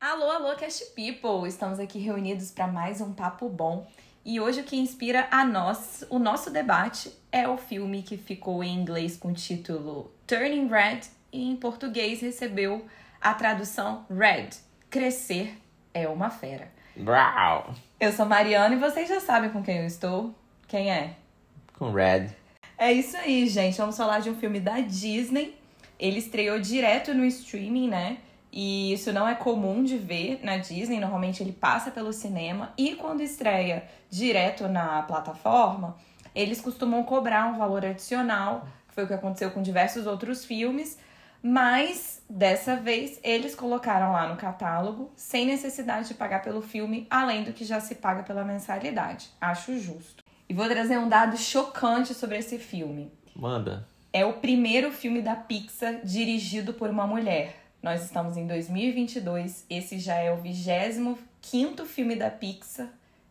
Alô, alô, Cast People! Estamos aqui reunidos para mais um papo bom. E hoje o que inspira a nós, o nosso debate, é o filme que ficou em inglês com o título Turning Red e em português recebeu a tradução Red. Crescer é uma fera. Brau. Eu sou Mariana e vocês já sabem com quem eu estou. Quem é? Com Red. É isso aí, gente. Vamos falar de um filme da Disney. Ele estreou direto no streaming, né? E isso não é comum de ver na Disney. Normalmente ele passa pelo cinema. E quando estreia direto na plataforma, eles costumam cobrar um valor adicional. Que foi o que aconteceu com diversos outros filmes. Mas dessa vez eles colocaram lá no catálogo, sem necessidade de pagar pelo filme, além do que já se paga pela mensalidade. Acho justo. E vou trazer um dado chocante sobre esse filme. Manda. É o primeiro filme da Pixar dirigido por uma mulher. Nós estamos em 2022, esse já é o 25 filme da Pixar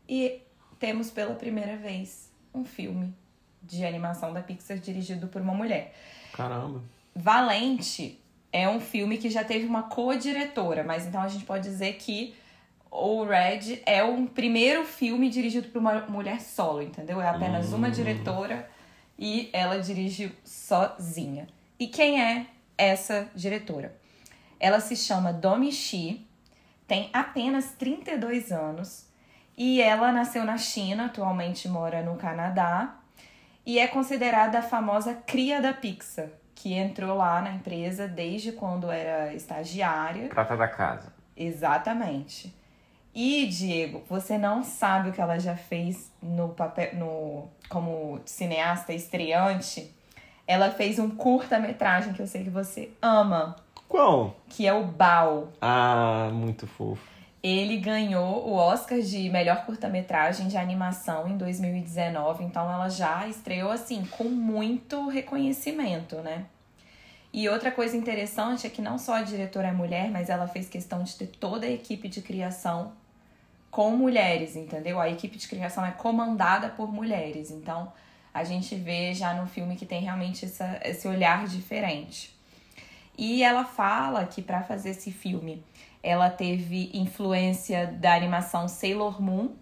e temos pela primeira vez um filme de animação da Pixar dirigido por uma mulher. Caramba. Valente é um filme que já teve uma co-diretora, mas então a gente pode dizer que o Red é o primeiro filme dirigido por uma mulher solo, entendeu? É apenas uma diretora e ela dirigiu sozinha. E quem é essa diretora? Ela se chama Domi Shi, tem apenas 32 anos e ela nasceu na China, atualmente mora no Canadá e é considerada a famosa cria da Pixar, que entrou lá na empresa desde quando era estagiária. Prata da casa. Exatamente. E, Diego, você não sabe o que ela já fez no papel, no, como cineasta estreante. Ela fez um curta-metragem que eu sei que você ama, Qual? que é o Bao. Ah, muito fofo. Ele ganhou o Oscar de melhor curta-metragem de animação em 2019, então ela já estreou assim com muito reconhecimento, né? E outra coisa interessante é que não só a diretora é mulher, mas ela fez questão de ter toda a equipe de criação com mulheres, entendeu? A equipe de criação é comandada por mulheres, então a gente vê já no filme que tem realmente essa, esse olhar diferente. E ela fala que para fazer esse filme, ela teve influência da animação Sailor Moon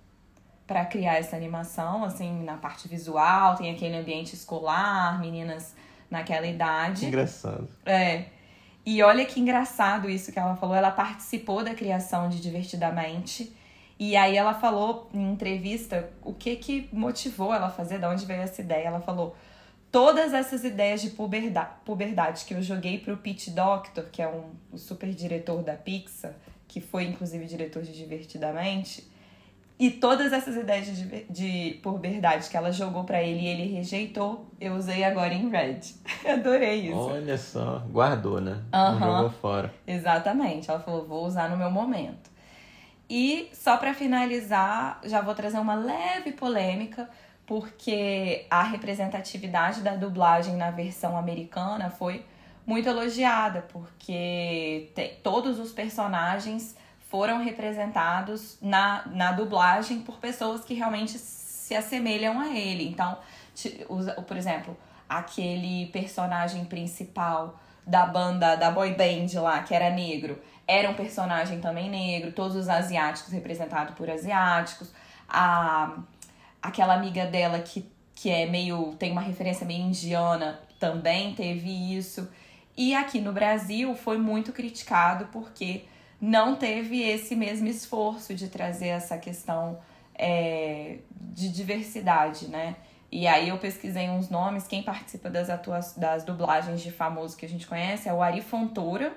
para criar essa animação, assim, na parte visual, tem aquele ambiente escolar, meninas naquela idade. Engraçado. É. E olha que engraçado isso que ela falou. Ela participou da criação de Divertidamente. E aí ela falou em entrevista o que que motivou ela a fazer, de onde veio essa ideia. Ela falou: todas essas ideias de puberdade, puberdade que eu joguei pro Pete Doctor, que é um o super diretor da Pixar, que foi inclusive diretor de Divertidamente, e todas essas ideias de, de puberdade que ela jogou pra ele e ele rejeitou, eu usei agora em Red. Adorei isso. Olha só. Guardou, né? Aham. Não jogou fora. Exatamente. Ela falou, vou usar no meu momento. E só pra finalizar, já vou trazer uma leve polêmica, porque a representatividade da dublagem na versão americana foi muito elogiada, porque te- todos os personagens foram representados na, na dublagem por pessoas que realmente se assemelham a ele. Então, os- por exemplo, aquele personagem principal da banda, da boy band lá, que era negro, era um personagem também negro, todos os asiáticos representados por asiáticos, a, aquela amiga dela que, que é meio, tem uma referência meio indiana, também teve isso. E aqui no Brasil foi muito criticado porque não teve esse mesmo esforço de trazer essa questão é, de diversidade, né? E aí eu pesquisei uns nomes, quem participa das, atua das dublagens de famoso que a gente conhece é o Ari Fontoura,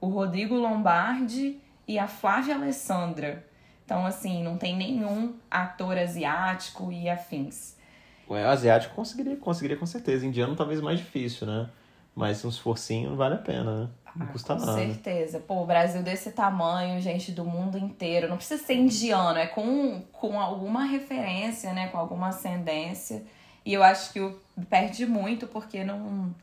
o Rodrigo Lombardi e a Flávia Alessandra. Então, assim, não tem nenhum ator asiático e afins. Ué, o asiático conseguiria, conseguiria com certeza. Indiano talvez mais difícil, né? Mas um esforcinho vale a pena, né? Não custa Com nada. certeza. Pô, o Brasil desse tamanho, gente do mundo inteiro. Não precisa ser indiano, é com, com alguma referência, né? Com alguma ascendência. E eu acho que perde muito porque não.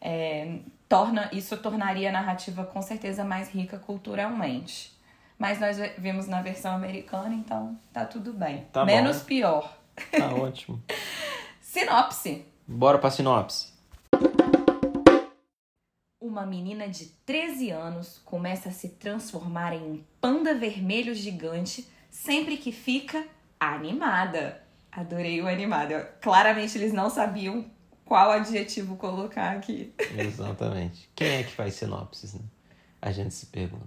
é, torna Isso tornaria a narrativa com certeza mais rica culturalmente. Mas nós vimos na versão americana, então tá tudo bem. Tá bom. Menos pior. Tá ótimo. Sinopse. Bora pra sinopse. Uma menina de 13 anos começa a se transformar em um panda vermelho gigante sempre que fica animada. Adorei o animada. Claramente eles não sabiam qual adjetivo colocar aqui. Exatamente. Quem é que faz sinopses, né? A gente se pergunta.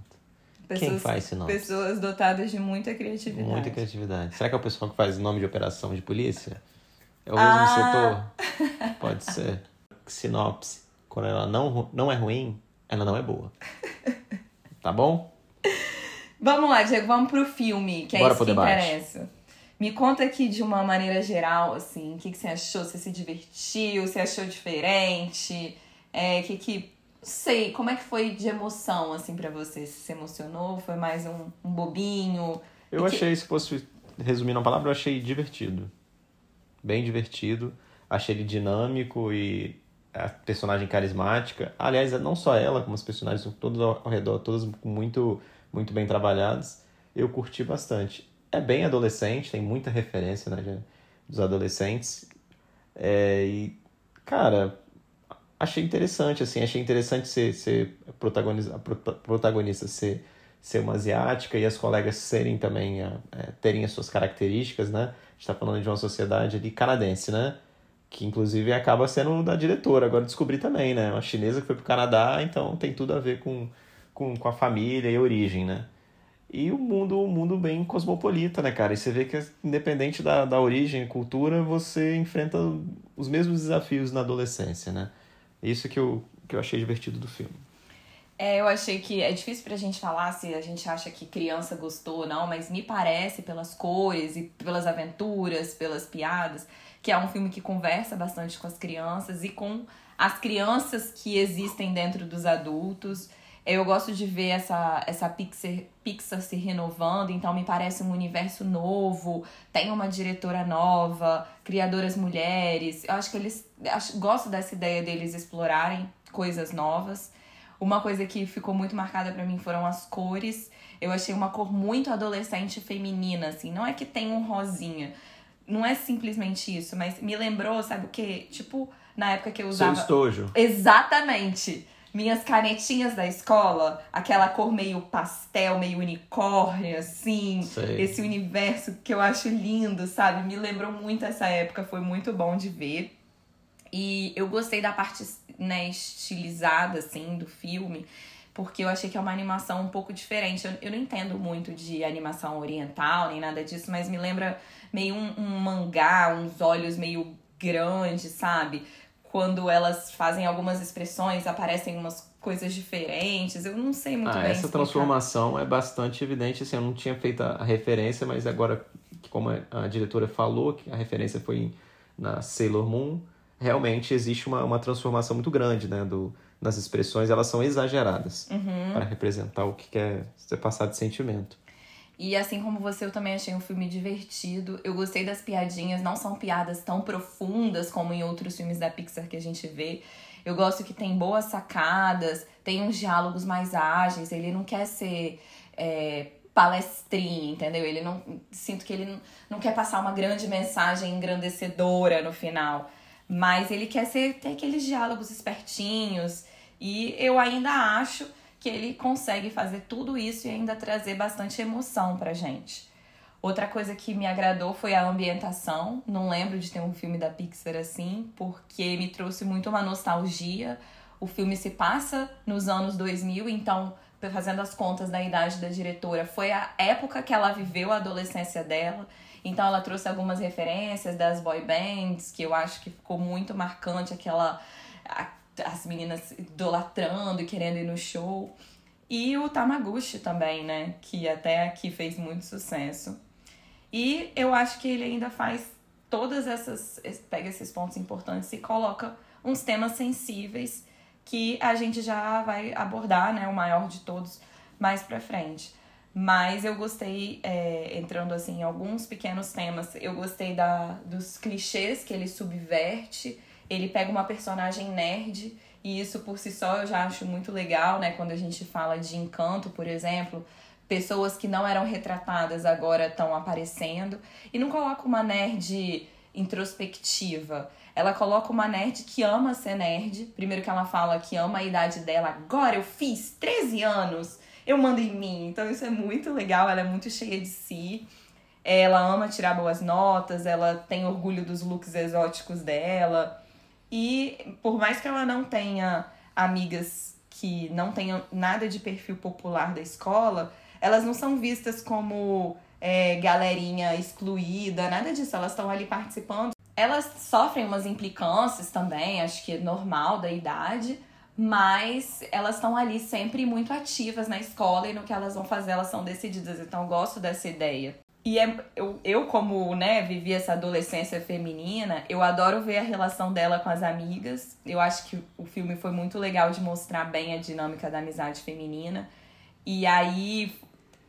Pessoas, Quem faz sinopse? Pessoas dotadas de muita criatividade. Muita criatividade. Será que é o pessoal que faz nome de operação de polícia? É o mesmo Ah. setor? Pode ser. Sinopse. Quando ela não, não é ruim, ela não é boa. Tá bom? Vamos lá, Diego, vamos pro filme, que é Bora isso pro que debate. interessa. Me conta aqui de uma maneira geral, assim, o que, que você achou? Você se divertiu? Você achou diferente? É, que que... Não sei, como é que foi de emoção, assim, pra você? Você se emocionou? Foi mais um, um bobinho? Eu que- achei, se fosse resumir uma palavra, eu achei divertido. Bem divertido. Achei ele dinâmico e a personagem carismática. Aliás, não só ela, como os personagens todos ao ao redor, todos muito, muito bem trabalhados. Eu curti bastante. É bem adolescente, tem muita referência né, dos adolescentes. É, e, cara, achei interessante, assim, achei interessante ser, ser protagonista, protagonista ser, ser uma asiática e as colegas serem também, é, é, terem as suas características, né? A gente tá falando de uma sociedade ali canadense, né? Que inclusive acaba sendo da diretora, agora descobri também, né? Uma chinesa que foi pro Canadá, então tem tudo a ver com, com, com a família e a origem, né? E o mundo, o mundo bem cosmopolita, né, cara? E você vê que, independente da, da origem e cultura, você enfrenta os mesmos desafios na adolescência, né? Isso que eu, que eu achei divertido do filme. É, eu achei que é difícil pra gente falar se a gente acha que criança gostou ou não, mas me parece pelas cores e pelas aventuras, pelas piadas, que é um filme que conversa bastante com as crianças e com as crianças que existem dentro dos adultos. Eu gosto de ver essa, essa Pixar, Pixar se renovando, então me parece um universo novo, tem uma diretora nova, criadoras mulheres. Eu acho que eles. Acho, gosto dessa ideia deles explorarem coisas novas. Uma coisa que ficou muito marcada pra mim foram as cores. Eu achei uma cor muito adolescente feminina, assim. Não é que tem um rosinha. Não é simplesmente isso, mas me lembrou, sabe o quê? Tipo, na época que eu Seu usava. estojo. Exatamente. Minhas canetinhas da escola, aquela cor meio pastel, meio unicórnio, assim. Sei. Esse universo que eu acho lindo, sabe? Me lembrou muito essa época, foi muito bom de ver. E eu gostei da parte né, estilizada, assim, do filme, porque eu achei que é uma animação um pouco diferente. Eu, eu não entendo muito de animação oriental, nem nada disso, mas me lembra meio um, um mangá, uns olhos meio grandes, sabe? Quando elas fazem algumas expressões, aparecem umas coisas diferentes. Eu não sei muito Ah, bem. essa explicar. transformação é bastante evidente, assim, eu não tinha feito a referência, mas agora, que como a diretora falou, que a referência foi na Sailor Moon, realmente existe uma, uma transformação muito grande, né, do, nas expressões, elas são exageradas Uhum. para representar o que quer ser passado de sentimento. E assim como você, eu também achei um filme divertido. Eu gostei das piadinhas, não são piadas tão profundas como em outros filmes da Pixar que a gente vê. Eu gosto que tem boas sacadas, tem uns diálogos mais ágeis, ele não quer ser é, palestrinha, entendeu? Ele não. Sinto que ele não, quer passar uma grande mensagem engrandecedora no final. Mas ele quer ser, ter aqueles diálogos espertinhos. E eu ainda acho que ele consegue fazer tudo isso e ainda trazer bastante emoção pra gente. Outra coisa que me agradou foi a ambientação. Não lembro de ter um filme da Pixar assim, porque me trouxe muito uma nostalgia. O filme se passa nos anos 2000, então, fazendo as contas da idade da diretora, foi a época que ela viveu a adolescência dela. Então, ela trouxe algumas referências das boy bands, que eu acho que ficou muito marcante aquela. As meninas idolatrando e querendo ir no show. E o Tamaguchi também, né? Que até aqui fez muito sucesso. E eu acho que ele ainda faz todas essas. pega esses pontos importantes e coloca uns temas sensíveis que a gente já vai abordar, né? O maior de todos mais pra frente. Mas eu gostei, é, entrando assim em alguns pequenos temas, eu gostei da, dos clichês que ele subverte. Ele pega uma personagem nerd, e isso por si só eu já acho muito legal, né? Quando a gente fala de encanto, por exemplo, pessoas que não eram retratadas agora estão aparecendo. E não coloca uma nerd introspectiva. Ela coloca uma nerd que ama ser nerd. Primeiro que ela fala que ama a idade dela. Agora eu fiz 13 anos, eu mando em mim. Então isso é muito legal, ela é muito cheia de si. Ela ama tirar boas notas, ela tem orgulho dos looks exóticos dela. E por mais que ela não tenha amigas que não tenham nada de perfil popular da escola, elas não são vistas como é, galerinha excluída, nada disso. Elas estão ali participando. Elas sofrem umas implicâncias também, acho que é normal da idade, mas elas estão ali sempre muito ativas na escola e no que elas vão fazer, elas são decididas. Então, eu gosto dessa ideia. E é, eu, eu, como né, vivi essa adolescência feminina, eu adoro ver a relação dela com as amigas. Eu acho que o filme foi muito legal de mostrar bem a dinâmica da amizade feminina. E aí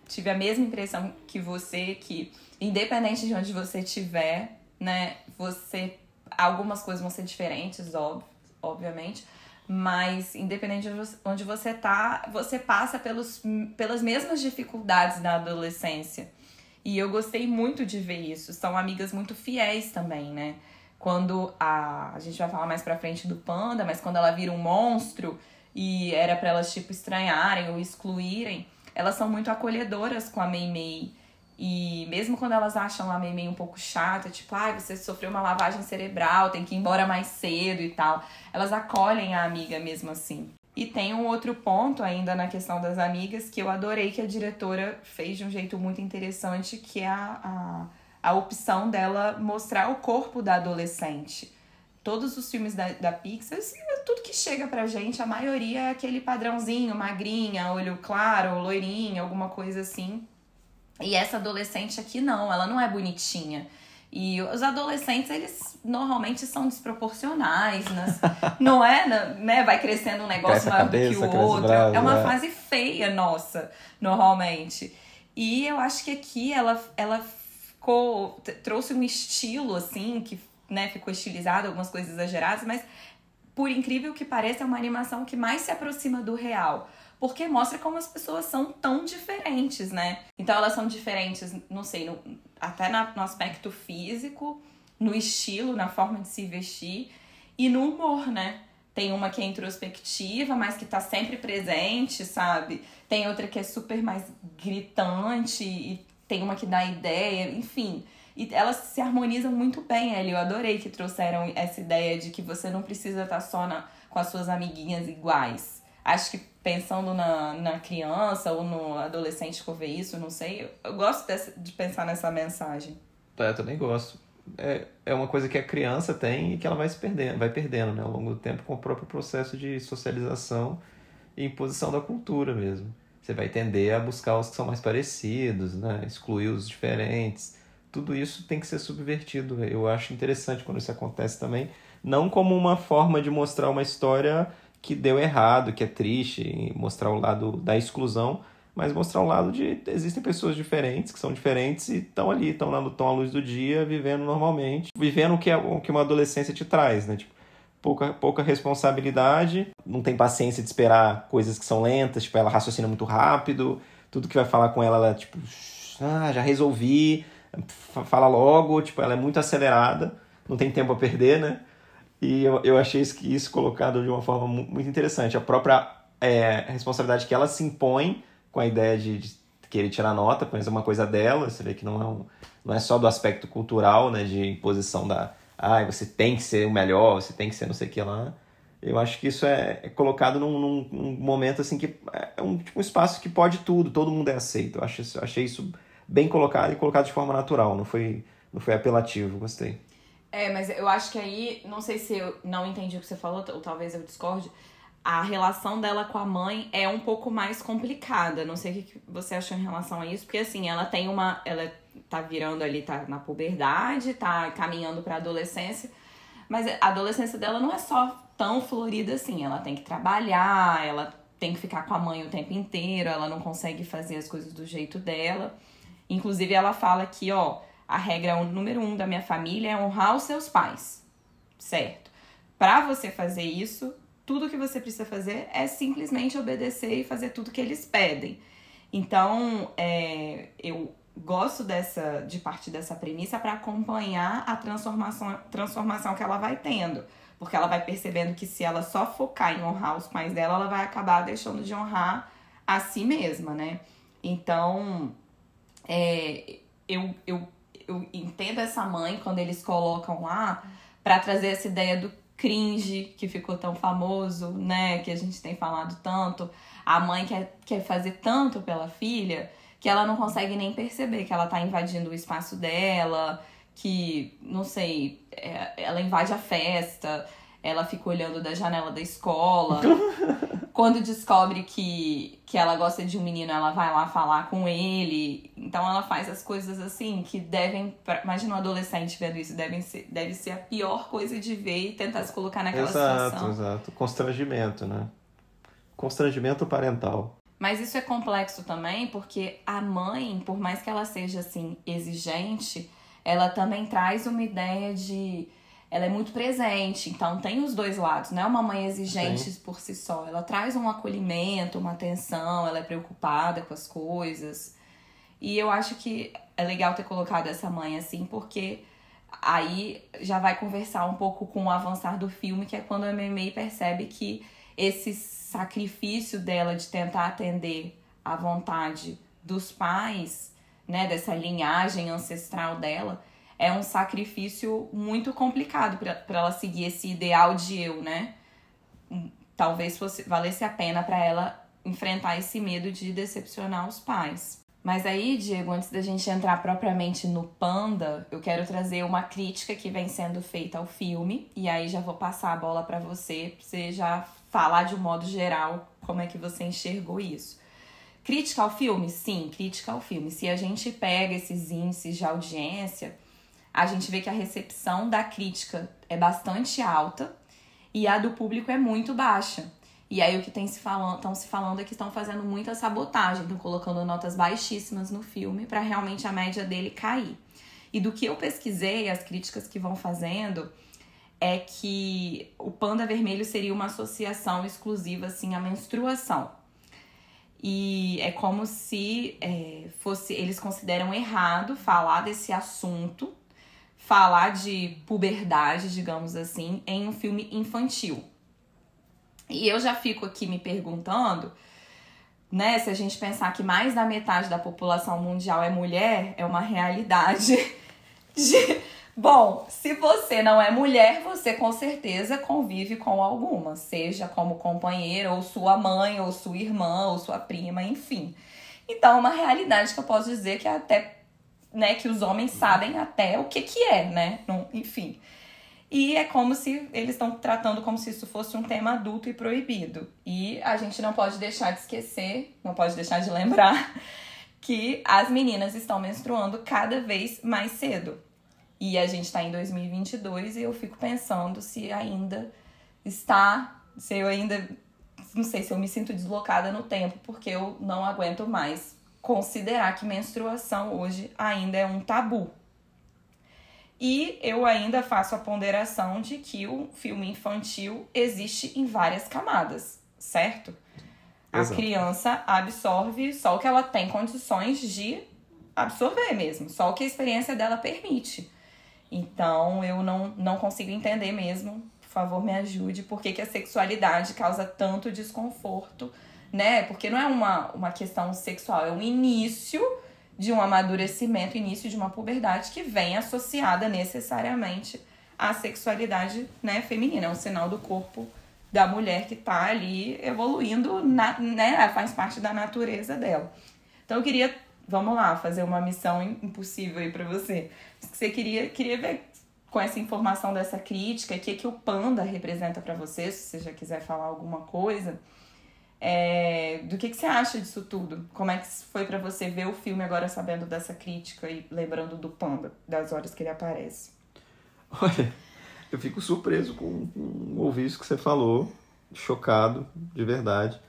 tive a mesma impressão que você, que independente de onde você estiver, né, você. Algumas coisas vão ser diferentes, obviamente. Mas, independente de onde você tá, você passa pelos, pelas mesmas dificuldades da adolescência. E eu gostei muito de ver isso. São amigas muito fiéis também, né? Quando a. A gente vai falar mais pra frente do panda, mas quando ela vira um monstro e era para elas, tipo, estranharem ou excluírem, elas são muito acolhedoras com a Mei Mei. E mesmo quando elas acham a Mei Mei um pouco chata, tipo, ai, ah, você sofreu uma lavagem cerebral, tem que ir embora mais cedo e tal, elas acolhem a amiga mesmo assim. E tem um outro ponto ainda na questão das amigas que eu adorei que a diretora fez de um jeito muito interessante, que é a, a, a opção dela mostrar o corpo da adolescente. Todos os filmes da, da Pixar, assim, tudo que chega pra gente, a maioria é aquele padrãozinho, magrinha, olho claro, loirinha, alguma coisa assim. E essa adolescente aqui não, ela não é bonitinha. E os adolescentes, eles normalmente são desproporcionais, né? não é, né, né? Vai crescendo um negócio maior cabeça, do que o outro. Braço, é uma é. fase feia nossa, normalmente. E eu acho que aqui ela, ela ficou. trouxe um estilo, assim, que né, ficou estilizado, algumas coisas exageradas, mas por incrível que pareça, é uma animação que mais se aproxima do real porque mostra como as pessoas são tão diferentes, né? Então elas são diferentes, não sei, no, até na, no aspecto físico, no estilo, na forma de se vestir e no humor, né? Tem uma que é introspectiva, mas que tá sempre presente, sabe? Tem outra que é super mais gritante e tem uma que dá ideia, enfim. E elas se harmonizam muito bem, Ellie. Eu adorei que trouxeram essa ideia de que você não precisa estar tá só na, com as suas amiguinhas iguais acho que pensando na, na criança ou no adolescente que ouve isso, não sei, eu gosto de pensar nessa mensagem. É, eu também gosto. É, é uma coisa que a criança tem e que ela vai se perdendo, vai perdendo né, ao longo do tempo com o próprio processo de socialização e imposição da cultura mesmo. Você vai tender a buscar os que são mais parecidos, né, excluir os diferentes. Tudo isso tem que ser subvertido. Eu acho interessante quando isso acontece também, não como uma forma de mostrar uma história que deu errado, que é triste, mostrar o lado da exclusão, mas mostrar o lado de existem pessoas diferentes, que são diferentes e estão ali, estão lá no tom à luz do dia, vivendo normalmente, vivendo o que, é, o que uma adolescência te traz, né? Tipo, pouca, pouca responsabilidade, não tem paciência de esperar coisas que são lentas, tipo, ela raciocina muito rápido, tudo que vai falar com ela, ela, tipo, ah, já resolvi, fala logo, tipo, ela é muito acelerada, não tem tempo a perder, né? E eu, eu achei isso, isso colocado de uma forma muito interessante. A própria é, responsabilidade que ela se impõe com a ideia de, de querer tirar nota, mas é uma coisa dela, você vê que não é, um, não é só do aspecto cultural, né, de imposição da, ah, você tem que ser o melhor, você tem que ser não sei o que lá. Eu acho que isso é, é colocado num, num, num, momento assim que é um, tipo, um espaço que pode tudo, todo mundo é aceito. Eu acho, achei isso bem colocado e colocado de forma natural, não foi, não foi apelativo, gostei. É, mas eu acho que aí, não sei se eu não entendi o que você falou, ou talvez eu discorde. A relação dela com a mãe é um pouco mais complicada. Não sei o que você achou em relação a isso, porque assim, ela tem uma. Ela tá virando ali, tá na puberdade, tá caminhando pra adolescência. Mas a adolescência dela não é só tão florida assim. Ela tem que trabalhar, ela tem que ficar com a mãe o tempo inteiro, ela não consegue fazer as coisas do jeito dela. Inclusive, ela fala que, ó, a regra número um da minha família é honrar os seus pais, certo? Para você fazer isso, tudo que você precisa fazer é simplesmente obedecer e fazer tudo que eles pedem. Então, é, eu gosto dessa de partir dessa premissa para acompanhar a transformação, transformação que ela vai tendo. Porque ela vai percebendo que se ela só focar em honrar os pais dela, ela vai acabar deixando de honrar a si mesma, né? Então, é, eu, eu, eu entendo essa mãe quando eles colocam lá para trazer essa ideia do cringe que ficou tão famoso, né? Que a gente tem falado tanto. A mãe quer, quer fazer tanto pela filha que ela não consegue nem perceber que ela tá invadindo o espaço dela, que, não sei, é, ela invade a festa, ela fica olhando da janela da escola. Quando descobre que, que ela gosta de um menino, ela vai lá falar com ele. Então ela faz as coisas assim que devem. Imagina um adolescente vendo isso, devem ser, deve ser a pior coisa de ver e tentar se colocar naquela exato, situação. Exato, exato. Constrangimento, né? Constrangimento parental. Mas isso é complexo também, porque a mãe, por mais que ela seja assim exigente, ela também traz uma ideia de ela é muito presente, então tem os dois lados, não é uma mãe exigente Sim. por si só. Ela traz um acolhimento, uma atenção, ela é preocupada com as coisas. E eu acho que é legal ter colocado essa mãe assim, porque aí já vai conversar um pouco com o avançar do filme, que é quando a Mei percebe que esses sacrifício dela de tentar atender à vontade dos pais, né, dessa linhagem ancestral dela, é um sacrifício muito complicado para ela seguir esse ideal de eu, né? Talvez fosse valesse a pena para ela enfrentar esse medo de decepcionar os pais. Mas aí, Diego, antes da gente entrar propriamente no Panda, eu quero trazer uma crítica que vem sendo feita ao filme, e aí já vou passar a bola para você, pra você já falar de um modo geral como é que você enxergou isso. Crítica ao filme? Sim, crítica ao filme. Se a gente pega esses índices de audiência, a gente vê que a recepção da crítica é bastante alta e a do público é muito baixa. E aí o que tem se falando, estão se falando é que estão fazendo muita sabotagem, estão colocando notas baixíssimas no filme para realmente a média dele cair. E do que eu pesquisei, as críticas que vão fazendo, é que o panda vermelho seria uma associação exclusiva assim à menstruação. E é como se é, fosse eles consideram errado falar desse assunto, falar de puberdade, digamos assim, em um filme infantil. E eu já fico aqui me perguntando, né, se a gente pensar que mais da metade da população mundial é mulher, é uma realidade de Bom, se você não é mulher, você com certeza convive com alguma, seja como companheira, ou sua mãe, ou sua irmã, ou sua prima, enfim. Então, uma realidade que eu posso dizer que é até, né, que os homens sabem até o que que é, né? Enfim. E é como se eles estão tratando como se isso fosse um tema adulto e proibido. E a gente não pode deixar de esquecer, não pode deixar de lembrar que as meninas estão menstruando cada vez mais cedo. E a gente está em 2022 e eu fico pensando se ainda está, se eu ainda, não sei, se eu me sinto deslocada no tempo, porque eu não aguento mais considerar que menstruação hoje ainda é um tabu. E eu ainda faço a ponderação de que o filme infantil existe em várias camadas, certo? Exato. A criança absorve só o que ela tem condições de absorver mesmo, só o que a experiência dela permite. Então eu não, não consigo entender mesmo. Por favor, me ajude. Por que, que a sexualidade causa tanto desconforto, né? Porque não é uma, uma questão sexual, é um início de um amadurecimento, início de uma puberdade que vem associada necessariamente à sexualidade né, feminina. É um sinal do corpo da mulher que está ali evoluindo, na, né? Faz parte da natureza dela. Então eu queria vamos lá, fazer uma missão impossível aí para você. Você queria, queria ver com essa informação dessa crítica, o que, que o Panda representa para você, se você já quiser falar alguma coisa. É, do que, que você acha disso tudo? Como é que foi para você ver o filme agora sabendo dessa crítica e lembrando do Panda, das horas que ele aparece? Olha, eu fico surpreso com, com ouvir isso que você falou, chocado, de verdade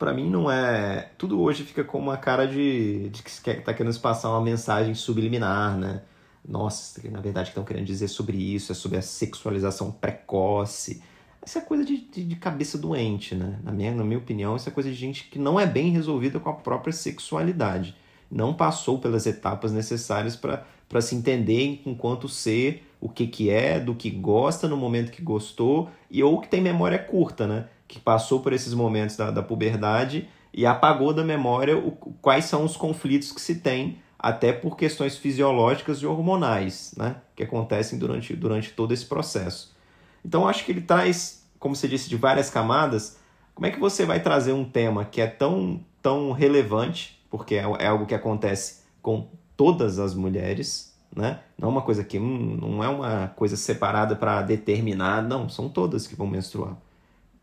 para mim não é. Tudo hoje fica com uma cara de, de que está querendo passar uma mensagem subliminar, né? Nossa, na verdade estão querendo dizer sobre isso, é sobre a sexualização precoce. Isso é coisa de, de, de, cabeça doente, né? Na minha, na minha opinião, isso é coisa de gente que não é bem resolvida com a própria sexualidade. Não passou pelas etapas necessárias para se entender enquanto ser, o que, que é, do que gosta no momento que gostou, e ou que tem memória curta, né? Que passou por esses momentos da, da puberdade e apagou da memória o, quais são os conflitos que se tem, até por questões fisiológicas e hormonais, né? Que acontecem durante, durante todo esse processo. Então, acho que ele traz, como você disse, de várias camadas. Como é que você vai trazer um tema que é tão, tão relevante, porque é, é algo que acontece com todas as mulheres, né? Não é uma coisa que hum, não é uma coisa separada para determinar, não, são todas que vão menstruar.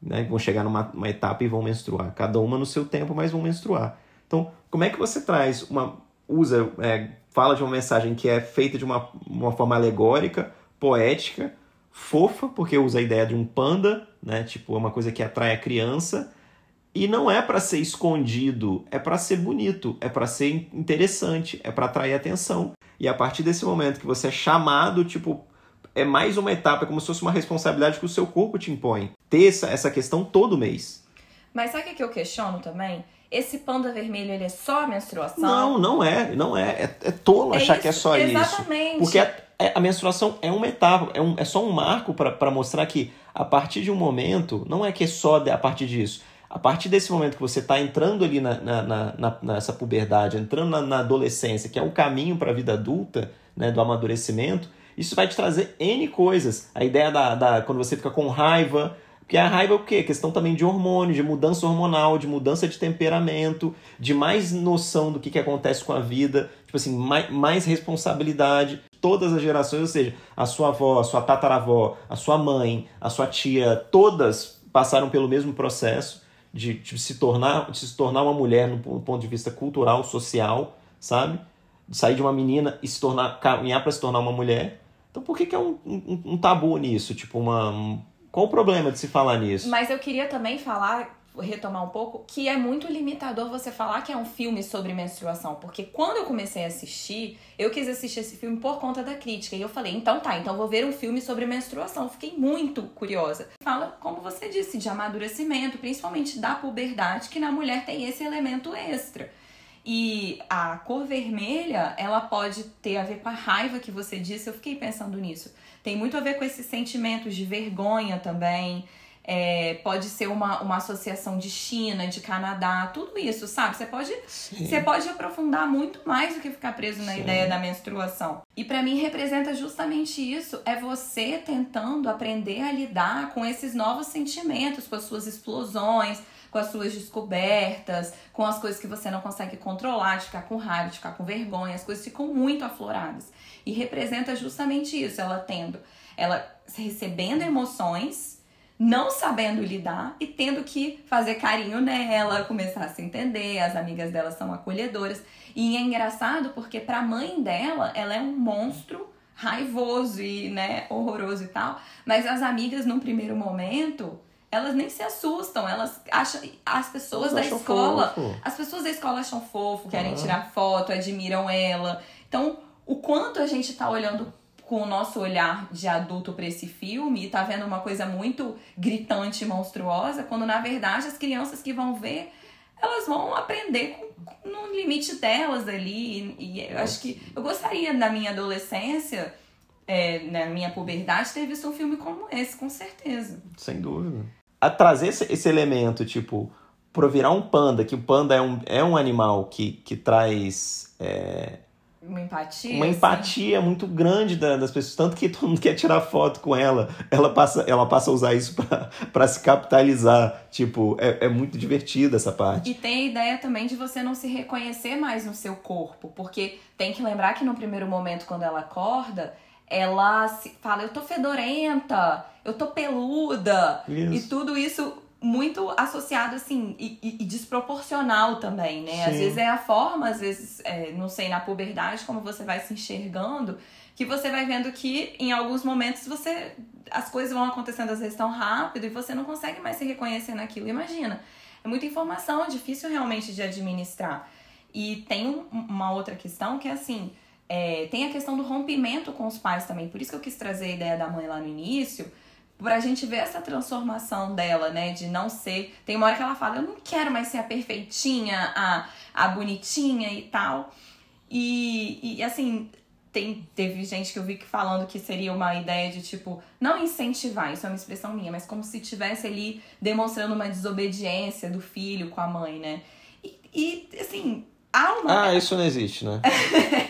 Né? Vão chegar numa uma etapa e vão menstruar, cada uma no seu tempo, mas vão menstruar. Então, como é que você traz uma usa é, fala de uma mensagem que é feita de uma, uma forma alegórica, poética, fofa, porque usa a ideia de um panda, né? Tipo, é uma coisa que atrai a criança. E não é para ser escondido, é para ser bonito, é para ser interessante, é para atrair atenção. E a partir desse momento que você é chamado, tipo, é mais uma etapa, é como se fosse uma responsabilidade que o seu corpo te impõe. Ter essa, essa questão todo mês. Mas sabe o que eu questiono também? Esse panda vermelho, ele é só a menstruação? Não, não é. Não é. É, é tolo é achar isso, que é só exatamente. isso. Exatamente. Porque a, é, a, menstruação é uma etapa, é, um, é só um marco para mostrar que a partir de um momento, não é que é só a partir disso. A partir desse momento que você está entrando ali na, na, na, nessa puberdade, entrando na, na adolescência, que é o caminho para a vida adulta, né, do amadurecimento, isso vai te trazer N coisas. A ideia da, da quando você fica com raiva, porque a raiva é o quê? Questão também de hormônio, de mudança hormonal, de mudança de temperamento, de mais noção do que, que acontece com a vida, tipo assim, mais, mais responsabilidade. Todas as gerações, ou seja, a sua avó, a sua tataravó, a sua mãe, a sua tia, todas passaram pelo mesmo processo de, de se, tornar, de se tornar uma mulher no ponto de vista cultural, social, sabe? De sair de uma menina e se tornar, caminhar para se tornar uma mulher. Então por que, que é um, um, um tabu nisso? Tipo, uma qual o problema de se falar nisso? Mas eu queria também falar, retomar um pouco, que é muito limitador você falar que é um filme sobre menstruação. Porque quando eu comecei a assistir, eu quis assistir esse filme por conta da crítica. E eu falei, então tá, então vou ver um filme sobre menstruação. Fiquei muito curiosa. Fala, como você disse, de amadurecimento, principalmente da puberdade, que na mulher tem esse elemento extra. E a cor vermelha, ela pode ter a ver com a raiva que você disse. Eu fiquei pensando nisso. Tem muito a ver com esses sentimentos de vergonha também. É, pode ser uma, uma associação de China, de Canadá, tudo isso, sabe? Você pode, você pode aprofundar muito mais do que ficar preso na Sim. ideia da menstruação. E para mim representa justamente isso: é você tentando aprender a lidar com esses novos sentimentos, com as suas explosões, com as suas descobertas, com as coisas que você não consegue controlar, de ficar com raiva, de ficar com vergonha, as coisas ficam muito afloradas. E representa justamente isso, ela tendo, ela recebendo emoções, não sabendo lidar e tendo que fazer carinho nela, começar a se entender, as amigas dela são acolhedoras. E é engraçado porque para a mãe dela, ela é um monstro raivoso e, né, horroroso e tal, mas as amigas num primeiro momento elas nem se assustam, elas acham as pessoas elas da escola, fofo. as pessoas da escola acham fofo, querem tirar foto, admiram ela. Então, o quanto a gente tá olhando com o nosso olhar de adulto para esse filme e tá vendo uma coisa muito gritante e monstruosa, quando na verdade as crianças que vão ver, elas vão aprender com, no limite delas ali. E, e eu acho que eu gostaria na minha adolescência, é, na minha puberdade, ter visto um filme como esse, com certeza. Sem dúvida a trazer esse, esse elemento, tipo, para virar um panda, que o panda é um, é um animal que, que traz. É, uma empatia. Uma empatia muito grande das pessoas, tanto que todo mundo quer tirar foto com ela. Ela passa, ela passa a usar isso para se capitalizar. Tipo, é, é muito divertido essa parte. E tem a ideia também de você não se reconhecer mais no seu corpo, porque tem que lembrar que no primeiro momento, quando ela acorda, ela se fala, eu tô fedorenta, eu tô peluda. Isso. E tudo isso muito associado, assim, e, e, e desproporcional também, né? Sim. Às vezes é a forma, às vezes, é, não sei, na puberdade, como você vai se enxergando, que você vai vendo que em alguns momentos você. As coisas vão acontecendo às vezes tão rápido e você não consegue mais se reconhecer naquilo. Imagina, é muita informação, é difícil realmente de administrar. E tem um, uma outra questão que é assim é, tem a questão do rompimento com os pais também. Por isso que eu quis trazer a ideia da mãe lá no início, pra gente ver essa transformação dela, né? De não ser. Tem uma hora que ela fala, eu não quero mais ser a perfeitinha, a, a bonitinha e tal. E, e assim, tem, teve gente que eu vi que falando que seria uma ideia de tipo, não incentivar, isso é uma expressão minha, mas como se tivesse ali demonstrando uma desobediência do filho com a mãe, né? E, e assim, há uma. Ah, isso não existe, né?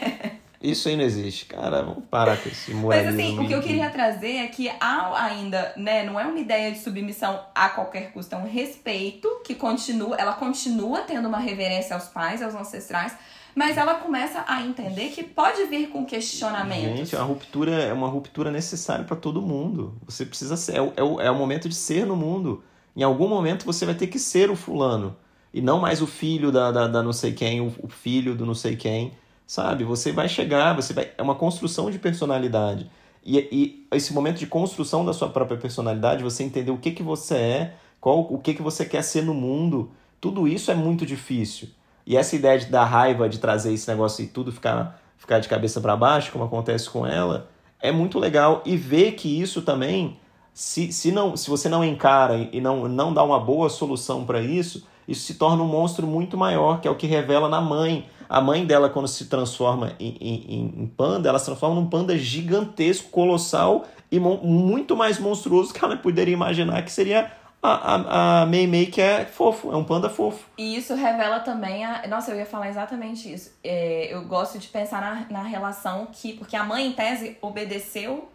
Isso aí não existe. Cara, vamos parar com esse moralismo. Mas assim, o que eu queria trazer é que há ainda, né, não é uma ideia de submissão a qualquer custo, é um respeito que continua, ela continua tendo uma reverência aos pais, aos ancestrais, mas ela começa a entender que pode vir com questionamentos. Gente, a ruptura é uma ruptura necessária para todo mundo. Você precisa ser, é o, é, é o momento de ser no mundo. Em algum momento você vai ter que ser o fulano. E não mais o filho da, da, da não sei quem, o, o filho do não sei quem sabe? Você vai chegar, você vai é uma construção de personalidade. E, e esse momento de construção da sua própria personalidade, você entender o que que você é, qual o que que você quer ser no mundo, tudo isso é muito difícil. E essa ideia de dar raiva, de trazer esse negócio e tudo ficar ficar de cabeça para baixo, como acontece com ela, é muito legal e ver que isso também se, se, não, se você não encara e não, não dá uma boa solução para isso, isso se torna um monstro muito maior, que é o que revela na mãe. A mãe dela, quando se transforma em, em, em panda, ela se transforma num panda gigantesco, colossal e muito mais monstruoso que ela poderia imaginar que seria a, a, a Mei Mei, que é fofo, é um panda fofo. E isso revela também a. Nossa, eu ia falar exatamente isso. É, eu gosto de pensar na, na relação que. Porque a mãe, em tese, obedeceu.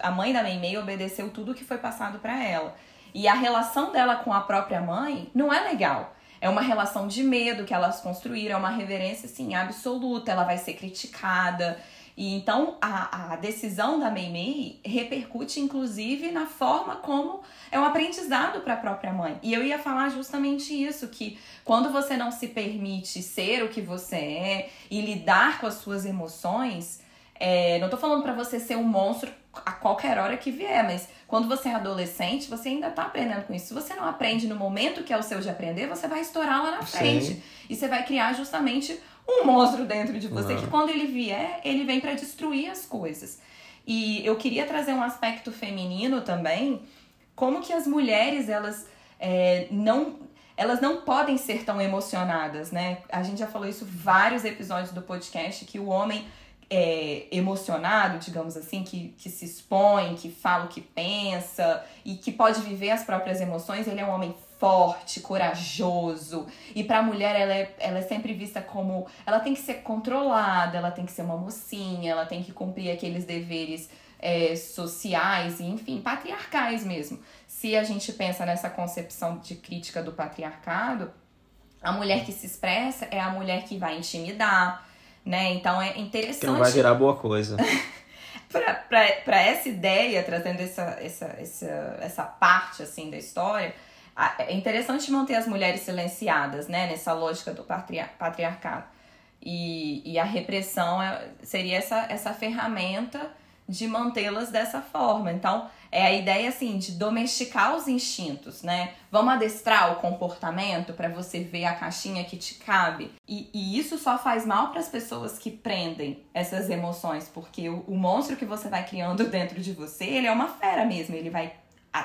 A mãe da Mei Mei obedeceu tudo que foi passado para ela. E a relação dela com a própria mãe não é legal. É uma relação de medo que elas construíram, é uma reverência assim absoluta, ela vai ser criticada. E então a, a decisão da Mei Mei repercute inclusive na forma como é um aprendizado para a própria mãe. E eu ia falar justamente isso, que quando você não se permite ser o que você é e lidar com as suas emoções, é, não tô falando para você ser um monstro a qualquer hora que vier, mas quando você é adolescente, você ainda tá aprendendo com isso. Se você não aprende no momento que é o seu de aprender, você vai estourar lá na frente. Sim. E você vai criar justamente um monstro dentro de você, que quando ele vier, ele vem para destruir as coisas. E eu queria trazer um aspecto feminino também, como que as mulheres, elas é, não elas não podem ser tão emocionadas, né? A gente já falou isso vários episódios do podcast que o homem é, emocionado, digamos assim, que, que se expõe, que fala o que pensa e que pode viver as próprias emoções, ele é um homem forte, corajoso. E para a mulher, ela é, ela é sempre vista como. Ela tem que ser controlada, ela tem que ser uma mocinha, ela tem que cumprir aqueles deveres é, sociais e, enfim, patriarcais mesmo. Se a gente pensa nessa concepção de crítica do patriarcado, a mulher que se expressa é a mulher que vai intimidar né? Então é interessante. Que não vai virar boa coisa. para essa ideia, trazendo essa, essa, essa, essa parte assim da história, é interessante manter as mulheres silenciadas, né? Nessa lógica do patriarcado. E, e a repressão é, seria essa, essa ferramenta de mantê-las dessa forma. Então, é a ideia assim de domesticar os instintos, né? Vamos adestrar o comportamento para você ver a caixinha que te cabe. E, e isso só faz mal para as pessoas que prendem essas emoções, porque o, o monstro que você vai criando dentro de você, ele é uma fera mesmo, ele vai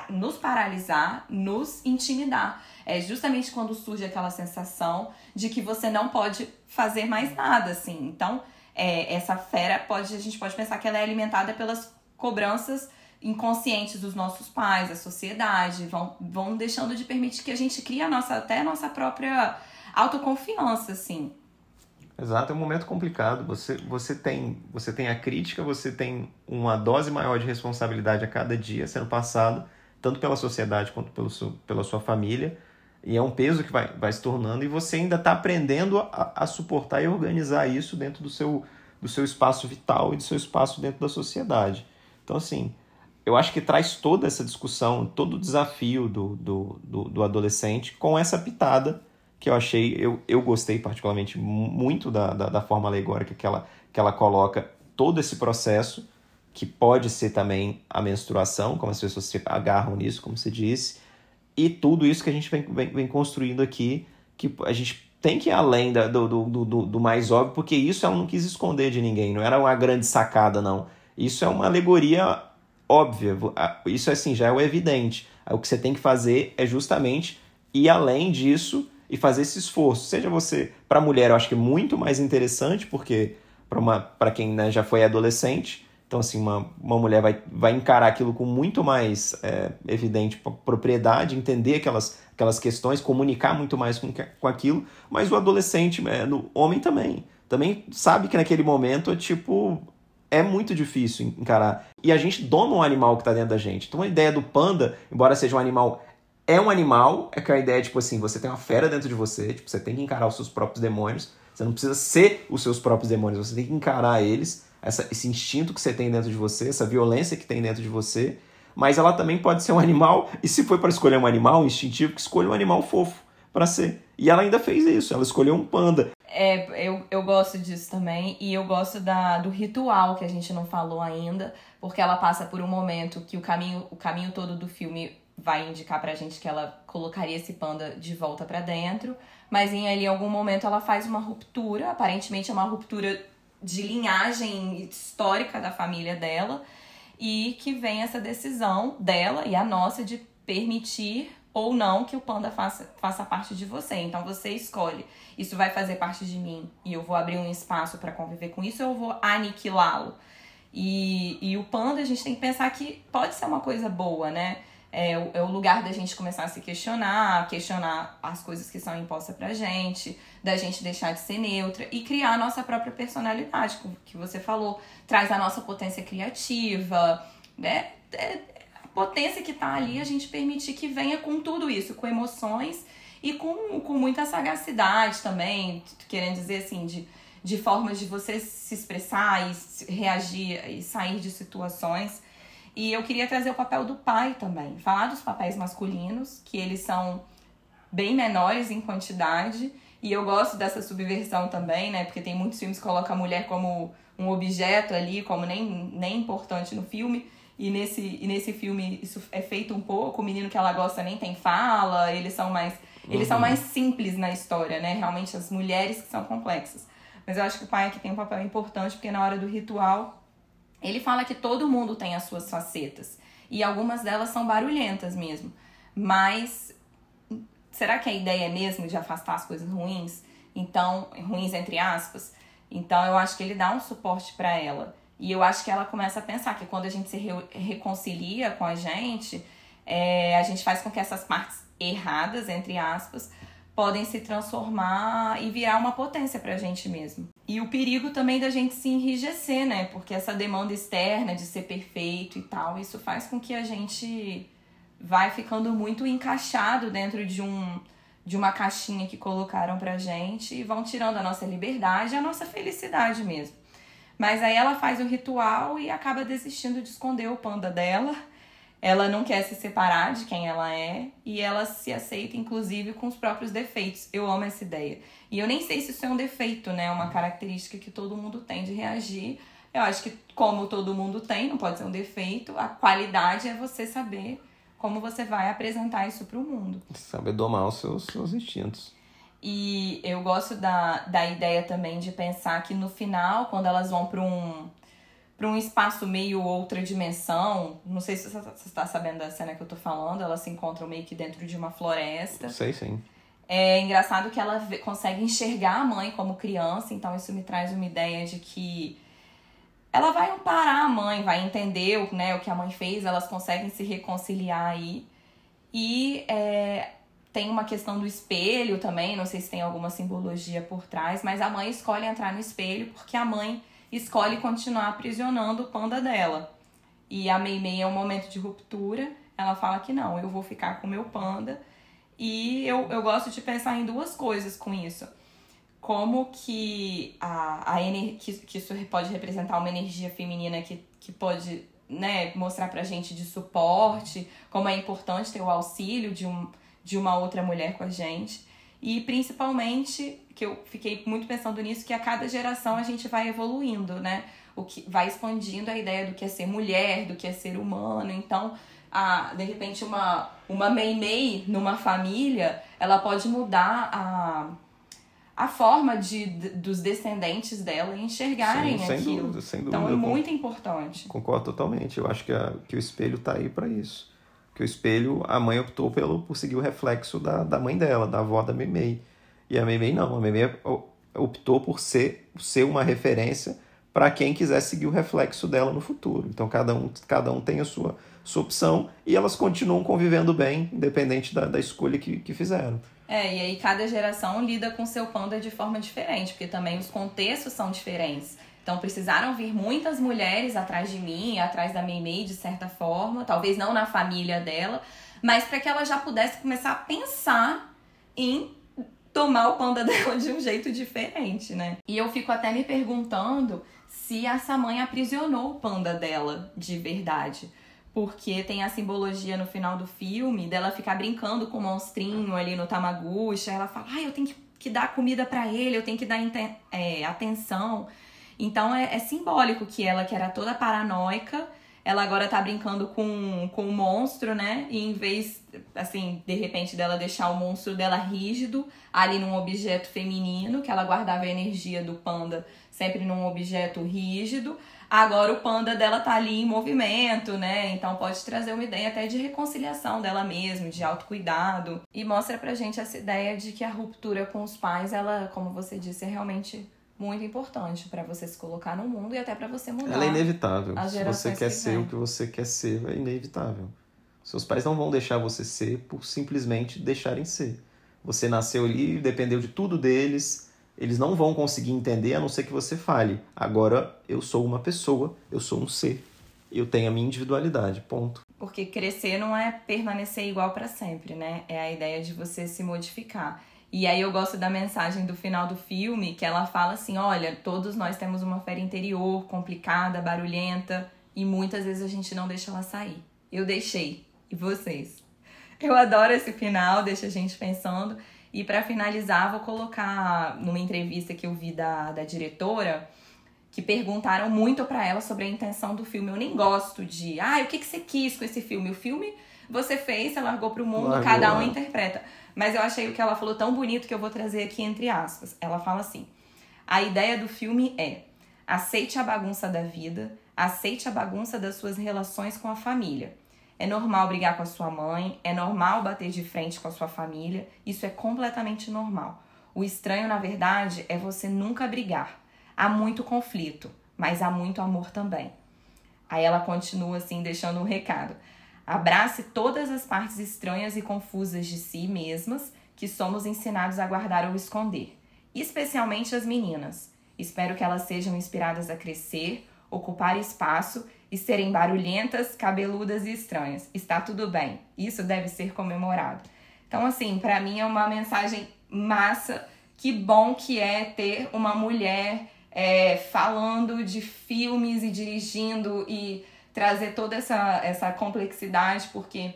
nos paralisar, nos intimidar. É justamente quando surge aquela sensação de que você não pode fazer mais nada, assim. Então, é, essa fera pode, a gente pode pensar que ela é alimentada pelas cobranças inconscientes dos nossos pais, da sociedade, vão, vão deixando de permitir que a gente crie a nossa, até a nossa própria autoconfiança, assim. Exato, é um momento complicado. Você, você, tem, você tem a crítica, você tem uma dose maior de responsabilidade a cada dia sendo passado, tanto pela sociedade quanto pelo seu, pela sua família. E é um peso que vai, vai se tornando, e você ainda está aprendendo a, a suportar e organizar isso dentro do seu, do seu espaço vital e do seu espaço dentro da sociedade. Então, assim, eu acho que traz toda essa discussão, todo o desafio do, do, do, do, adolescente com essa pitada que eu achei, eu, eu gostei particularmente muito da, da, da, forma alegórica que ela, que ela coloca todo esse processo, que pode ser também a menstruação, como as pessoas se agarram nisso, como você disse, e tudo isso que a gente vem, vem, vem construindo aqui, que a gente tem que ir além da, do, do, do, do mais óbvio, porque isso ela não quis esconder de ninguém, não era uma grande sacada, não. Isso é uma alegoria óbvia. Isso assim já é o evidente. O que você tem que fazer é justamente ir além disso e fazer esse esforço. Seja você, para mulher, eu acho que é muito mais interessante, porque para quem né, já foi adolescente, então assim, uma, uma mulher vai, vai encarar aquilo com muito mais é, evidente propriedade, entender aquelas, aquelas questões, comunicar muito mais com, com aquilo, mas o adolescente, é, no homem também, também sabe que naquele momento tipo é muito difícil encarar. E a gente doma um animal que está dentro da gente. Então a ideia do panda, embora seja um animal, é um animal, é que a ideia é tipo assim, você tem uma fera dentro de você, tipo, você tem que encarar os seus próprios demônios. Você não precisa ser os seus próprios demônios, você tem que encarar eles, essa, esse instinto que você tem dentro de você, essa violência que tem dentro de você. Mas ela também pode ser um animal, e se for para escolher um animal um instintivo, que escolha um animal fofo para ser. E ela ainda fez isso, ela escolheu um panda. É, eu, eu gosto disso também. E eu gosto da, do ritual que a gente não falou ainda, porque ela passa por um momento que o caminho, o caminho todo do filme vai indicar pra gente que ela colocaria esse panda de volta para dentro. Mas em ali algum momento ela faz uma ruptura, aparentemente é uma ruptura de linhagem histórica da família dela. E que vem essa decisão dela e a nossa de permitir ou não que o panda faça, faça parte de você. Então você escolhe. Isso vai fazer parte de mim e eu vou abrir um espaço para conviver com isso ou eu vou aniquilá-lo. E, e o panda a gente tem que pensar que pode ser uma coisa boa, né? É, é o lugar da gente começar a se questionar, questionar as coisas que são impostas pra gente, da gente deixar de ser neutra e criar a nossa própria personalidade, que você falou, traz a nossa potência criativa, né? É, potência que tá ali, a gente permitir que venha com tudo isso, com emoções e com, com muita sagacidade também, querendo dizer assim, de, de formas de você se expressar e reagir e sair de situações. E eu queria trazer o papel do pai também, falar dos papéis masculinos, que eles são bem menores em quantidade. E eu gosto dessa subversão também, né? Porque tem muitos filmes que colocam a mulher como um objeto ali, como nem, nem importante no filme. E nesse, e nesse filme isso é feito um pouco, o menino que ela gosta nem tem fala, eles são mais. Eles uhum. são mais simples na história, né? Realmente as mulheres que são complexas. Mas eu acho que o pai aqui tem um papel importante, porque na hora do ritual, ele fala que todo mundo tem as suas facetas. E algumas delas são barulhentas mesmo. Mas será que a ideia é mesmo de afastar as coisas ruins? Então, ruins entre aspas. Então eu acho que ele dá um suporte para ela. E eu acho que ela começa a pensar que quando a gente se re reconcilia com a gente, é, a gente faz com que essas partes erradas, entre aspas, podem se transformar e virar uma potência pra gente mesmo. E o perigo também da gente se enrijecer, né? Porque essa demanda externa de ser perfeito e tal, isso faz com que a gente vai ficando muito encaixado dentro de um de uma caixinha que colocaram pra gente e vão tirando a nossa liberdade a nossa felicidade mesmo. Mas aí ela faz o ritual e acaba desistindo de esconder o panda dela. Ela não quer se separar de quem ela é e ela se aceita, inclusive, com os próprios defeitos. Eu amo essa ideia. E eu nem sei se isso é um defeito, né? Uma característica que todo mundo tem de reagir. Eu acho que, como todo mundo tem, não pode ser um defeito, a qualidade é você saber como você vai apresentar isso para o mundo. Saber domar os seus, seus instintos. E eu gosto da, da ideia também de pensar que no final, quando elas vão para um para um espaço meio outra dimensão. Não sei se você está sabendo da cena que eu tô falando. Elas se encontram meio que dentro de uma floresta. Sei, sim. É engraçado que ela consegue enxergar a mãe como criança, então isso me traz uma ideia de que ela vai amparar a mãe, vai entender né, o que a mãe fez, elas conseguem se reconciliar aí. E é, tem uma questão do espelho também, não sei se tem alguma simbologia por trás, mas a mãe escolhe entrar no espelho porque a mãe escolhe continuar aprisionando o panda dela. E a Mei Mei é um momento de ruptura, ela fala que não, eu vou ficar com meu panda. E eu, eu gosto de pensar em duas coisas com isso. Como que, a, a ener, que, que isso pode representar uma energia feminina que, que pode né, mostrar pra gente de suporte, como é importante ter o auxílio de um de uma outra mulher com a gente. E principalmente, que eu fiquei muito pensando nisso, que a cada geração a gente vai evoluindo, né? O que vai expandindo a ideia do que é ser mulher, do que é ser humano. Então, a, de repente, uma, uma Mei numa família, ela pode mudar a, a forma de, dos descendentes dela enxergarem Sim, sem aquilo. Dúvida, sem então dúvida. é muito importante. Concordo totalmente. Eu acho que, a, que o espelho tá aí para isso. Que o espelho, a mãe optou pelo, por seguir o reflexo da, da mãe dela, da avó da Meimei. E a Meimei não, a Meimei optou por ser, ser uma referência para quem quiser seguir o reflexo dela no futuro. Então cada um, cada um tem a sua, sua opção e elas continuam convivendo bem, independente da, da escolha que, que fizeram. É, e aí cada geração lida com seu panda de forma diferente, porque também os contextos são diferentes. Então precisaram vir muitas mulheres atrás de mim, atrás da Meimei, de certa forma, talvez não na família dela, mas para que ela já pudesse começar a pensar em tomar o panda dela de um jeito diferente, né? E eu fico até me perguntando se essa mãe aprisionou o panda dela de verdade porque tem a simbologia no final do filme dela ficar brincando com o monstrinho ali no Tamaguchi. Ela fala, ah, eu tenho que, que dar comida para ele, eu tenho que dar é, atenção. Então é, é, simbólico que ela, que era toda paranoica, ela agora tá brincando com, com o monstro, né? E em vez, assim, de repente dela deixar o monstro dela rígido ali num objeto feminino, que ela guardava a energia do panda sempre num objeto rígido, Agora o panda dela tá ali em movimento, né? Então pode trazer uma ideia até de reconciliação dela mesma, de autocuidado. E mostra pra gente essa ideia de que a ruptura com os pais, ela, como você disse, é realmente muito importante para você se colocar no mundo e até para você mudar. Ela é inevitável. Se você quer que ser vem. o que você quer ser, é inevitável. Seus pais não vão deixar você ser por simplesmente deixarem ser. Você nasceu ali, dependeu de tudo deles, eles não vão conseguir entender a não ser que você fale. Agora eu sou uma pessoa, eu sou um ser. Eu tenho a minha individualidade, ponto. Porque crescer não é permanecer igual para sempre, né? É a ideia de você se modificar. E aí eu gosto da mensagem do final do filme, que ela fala assim: olha, todos nós temos uma fera interior complicada, barulhenta, e muitas vezes a gente não deixa ela sair. Eu deixei. E vocês? Eu adoro esse final, deixa a gente pensando. E para finalizar, vou colocar numa entrevista que eu vi da, da diretora, que perguntaram muito para ela sobre a intenção do filme. Eu nem gosto de, ah, o que, que você quis com esse filme? O filme você fez, você largou pro mundo, largou, cada um interpreta. Mas eu achei o que ela falou tão bonito que eu vou trazer aqui entre aspas. Ela fala assim: a ideia do filme é aceite a bagunça da vida, aceite a bagunça das suas relações com a família. É normal brigar com a sua mãe, é normal bater de frente com a sua família, isso é completamente normal. O estranho, na verdade, é você nunca brigar. Há muito conflito, mas há muito amor também. Aí ela continua assim, deixando um recado. Abrace todas as partes estranhas e confusas de si mesmas que somos ensinados a guardar ou esconder, especialmente as meninas. Espero que elas sejam inspiradas a crescer, ocupar espaço e serem barulhentas, cabeludas e estranhas. Está tudo bem. Isso deve ser comemorado. Então, assim, para mim é uma mensagem massa. Que bom que é ter uma mulher é, falando de filmes e dirigindo e trazer toda essa, essa complexidade, porque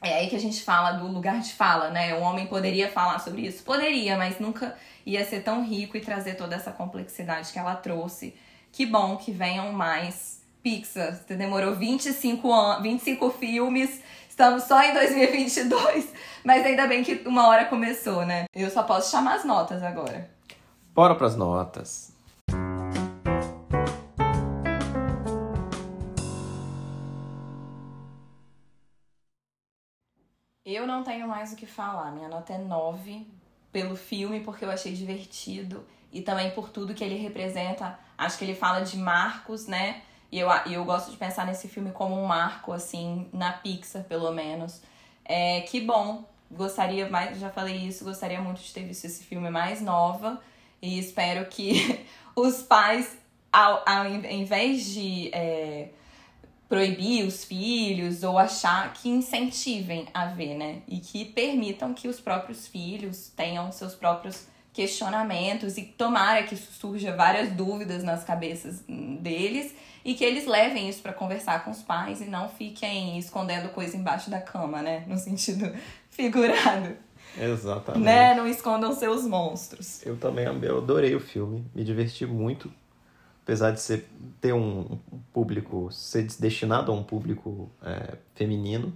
é aí que a gente fala do lugar de fala, né? O homem poderia falar sobre isso? Poderia, mas nunca ia ser tão rico e trazer toda essa complexidade que ela trouxe. Que bom que venham mais Pixar. Demorou 25, anos, 25 filmes, estamos só em 2022, mas ainda bem que uma hora começou, né? Eu só posso chamar as notas agora. Bora pras notas. Eu não tenho mais o que falar. Minha nota é 9 pelo filme, porque eu achei divertido e também por tudo que ele representa. Acho que ele fala de marcos, né? E eu, eu gosto de pensar nesse filme como um marco, assim, na Pixar, pelo menos. É, que bom. Gostaria mais, já falei isso, gostaria muito de ter visto esse filme mais nova. E espero que os pais, ao, ao invés de é, proibir os filhos ou achar que incentivem a ver, né? E que permitam que os próprios filhos tenham seus próprios questionamentos e tomara que surja várias dúvidas nas cabeças deles e que eles levem isso para conversar com os pais e não fiquem escondendo coisa embaixo da cama, né? No sentido figurado. Exatamente. Né? Não escondam seus monstros. Eu também eu adorei o filme, me diverti muito. Apesar de ser, ter um público, ser destinado a um público é, feminino,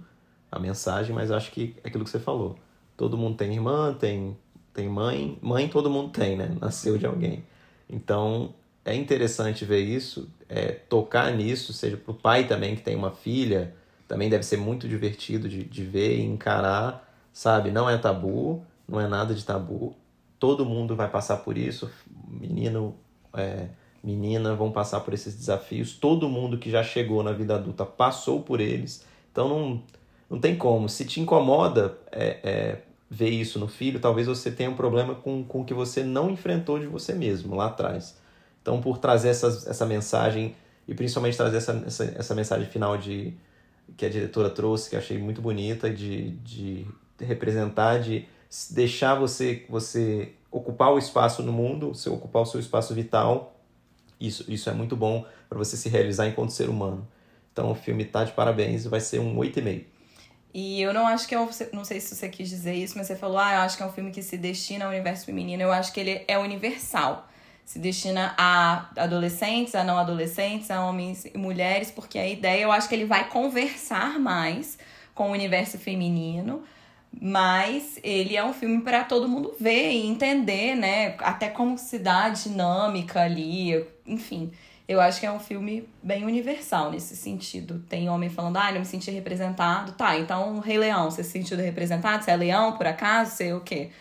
a mensagem, mas acho que é aquilo que você falou. Todo mundo tem irmã, tem tem mãe, mãe todo mundo tem, né? Nasceu de alguém. Então é interessante ver isso, é, tocar nisso, seja para o pai também que tem uma filha, também deve ser muito divertido de, de ver e encarar, sabe? Não é tabu, não é nada de tabu. Todo mundo vai passar por isso, menino, é, menina vão passar por esses desafios. Todo mundo que já chegou na vida adulta passou por eles. Então não, não tem como. Se te incomoda é, é, ver isso no filho, talvez você tenha um problema com, com o que você não enfrentou de você mesmo lá atrás. Então, por trazer essa, essa mensagem e principalmente trazer essa, essa, essa mensagem final de que a diretora trouxe, que achei muito bonita, de, de representar, de deixar você você ocupar o espaço no mundo, ocupar o seu espaço vital. Isso, isso é muito bom para você se realizar enquanto ser humano. Então o filme tá de parabéns, vai ser um 8,5. E eu não acho que é um, não sei se você quis dizer isso, mas você falou, ah, eu acho que é um filme que se destina ao universo feminino. Eu acho que ele é universal. Se destina a adolescentes, a não adolescentes, a homens e mulheres, porque a ideia eu acho que ele vai conversar mais com o universo feminino mas ele é um filme para todo mundo ver e entender, né? Até como se dá a dinâmica ali, enfim. Eu acho que é um filme bem universal nesse sentido. Tem homem falando, ah, não me senti representado. Tá, então Rei Leão, você se sentiu representado? Você é leão, por acaso? Você é o quê?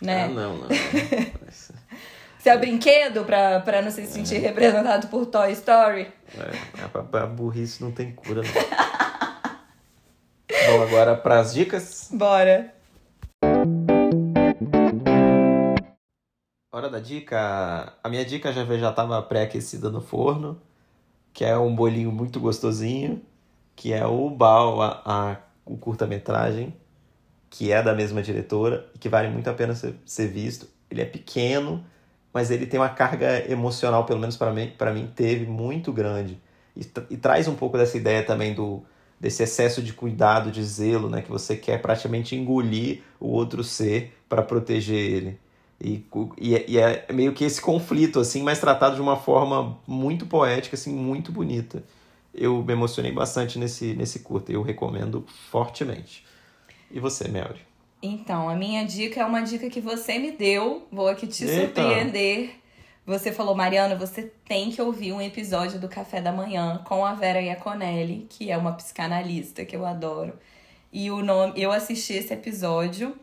Né? Ah, não, não. você é brinquedo pra, pra não se sentir é. representado por Toy Story? É, a burrice não tem cura, não. Vamos agora para as dicas? Bora! Hora da dica. A minha dica já já estava pré-aquecida no forno, que é um bolinho muito gostosinho, que é o Bal, a, a o curta-metragem, que é da mesma diretora e que vale muito a pena ser, ser visto. Ele é pequeno, mas ele tem uma carga emocional, pelo menos para mim, para mim teve muito grande. E, e traz um pouco dessa ideia também do desse excesso de cuidado, de zelo, né, que você quer praticamente engolir o outro ser para proteger ele. E, e, e, é meio que esse conflito, assim, mas tratado de uma forma muito poética, assim, muito bonita. Eu me emocionei bastante nesse, nesse curto, eu recomendo fortemente. E você, Melry? Então, a minha dica é uma dica que você me deu, vou aqui te Eita. surpreender você falou, Mariana, você tem que ouvir um episódio do Café da Manhã com a Vera Iaconelli, que é uma psicanalista que eu adoro. E o nome, eu assisti esse episódio,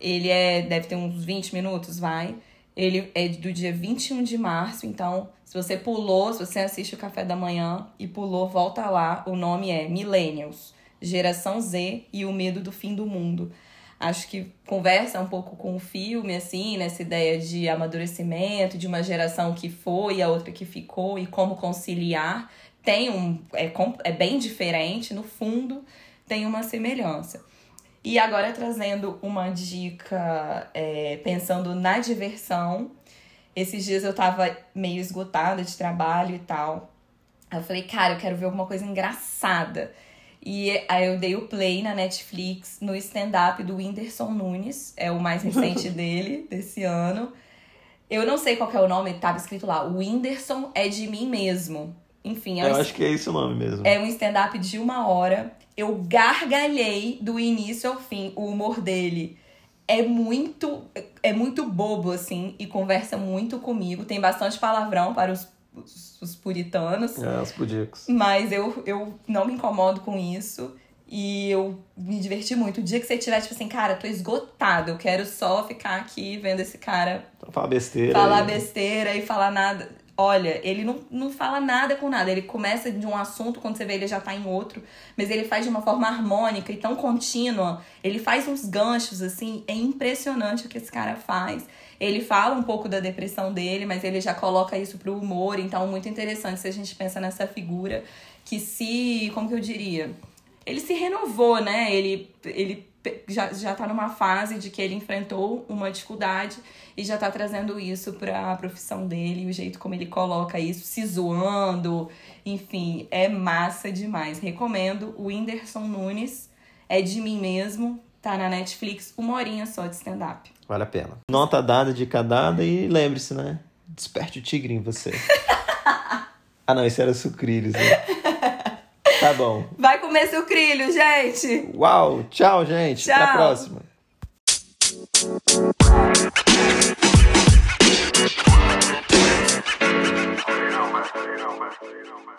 ele é, deve ter uns 20 minutos, vai. Ele é do dia 21 de março, então se você pulou, se você assiste o Café da Manhã e pulou, volta lá. O nome é Millennials, Geração Z e o Medo do Fim do Mundo acho que conversa um pouco com o filme, assim, nessa ideia de amadurecimento, de uma geração que foi a outra que ficou, e como conciliar. Tem um. É, é bem diferente, no fundo, tem uma semelhança. E agora trazendo uma dica, é, pensando na diversão. Esses dias eu tava meio esgotada de trabalho e tal. Eu falei, cara, eu quero ver alguma coisa engraçada. E aí eu dei o play na Netflix no stand-up do Whindersson Nunes, é o mais recente dele, desse ano. Eu não sei qual é o nome, tava escrito lá, o Whindersson é de mim mesmo. Enfim, é Eu um, acho que é esse o nome mesmo. É um stand-up de uma hora. Eu gargalhei do início ao fim o humor dele. É muito, é muito bobo, assim, e conversa muito comigo. Tem bastante palavrão para os os, os puritanos. É, os pudicos. Mas eu, eu não me incomodo com isso. E eu me diverti muito. O dia que você tiver, tipo assim, cara, tô esgotado. Eu quero só ficar aqui vendo esse cara. Falar besteira. Falar aí. besteira e falar nada. Olha, ele não, não fala nada com nada. Ele começa de um assunto, quando você vê ele já tá em outro. Mas ele faz de uma forma harmônica e tão contínua. Ele faz uns ganchos, assim. É impressionante o que esse cara faz. Ele fala um pouco da depressão dele, mas ele já coloca isso pro humor, então muito interessante se a gente pensa nessa figura que se, como que eu diria, ele se renovou, né? Ele ele já, já tá numa fase de que ele enfrentou uma dificuldade e já tá trazendo isso para a profissão dele, o jeito como ele coloca isso, se zoando, enfim, é massa demais. Recomendo o Whindersson Nunes, é de mim mesmo, tá na Netflix, uma horinha só de stand-up. Vale a pena. Nota dada, dica dada e lembre-se, né? Desperte o tigre em você. ah, não, esse era sucrilhos, né? Tá bom. Vai comer seu crilho, gente. Uau, tchau, gente. Tchau. Até a próxima. you know, man. You know, man.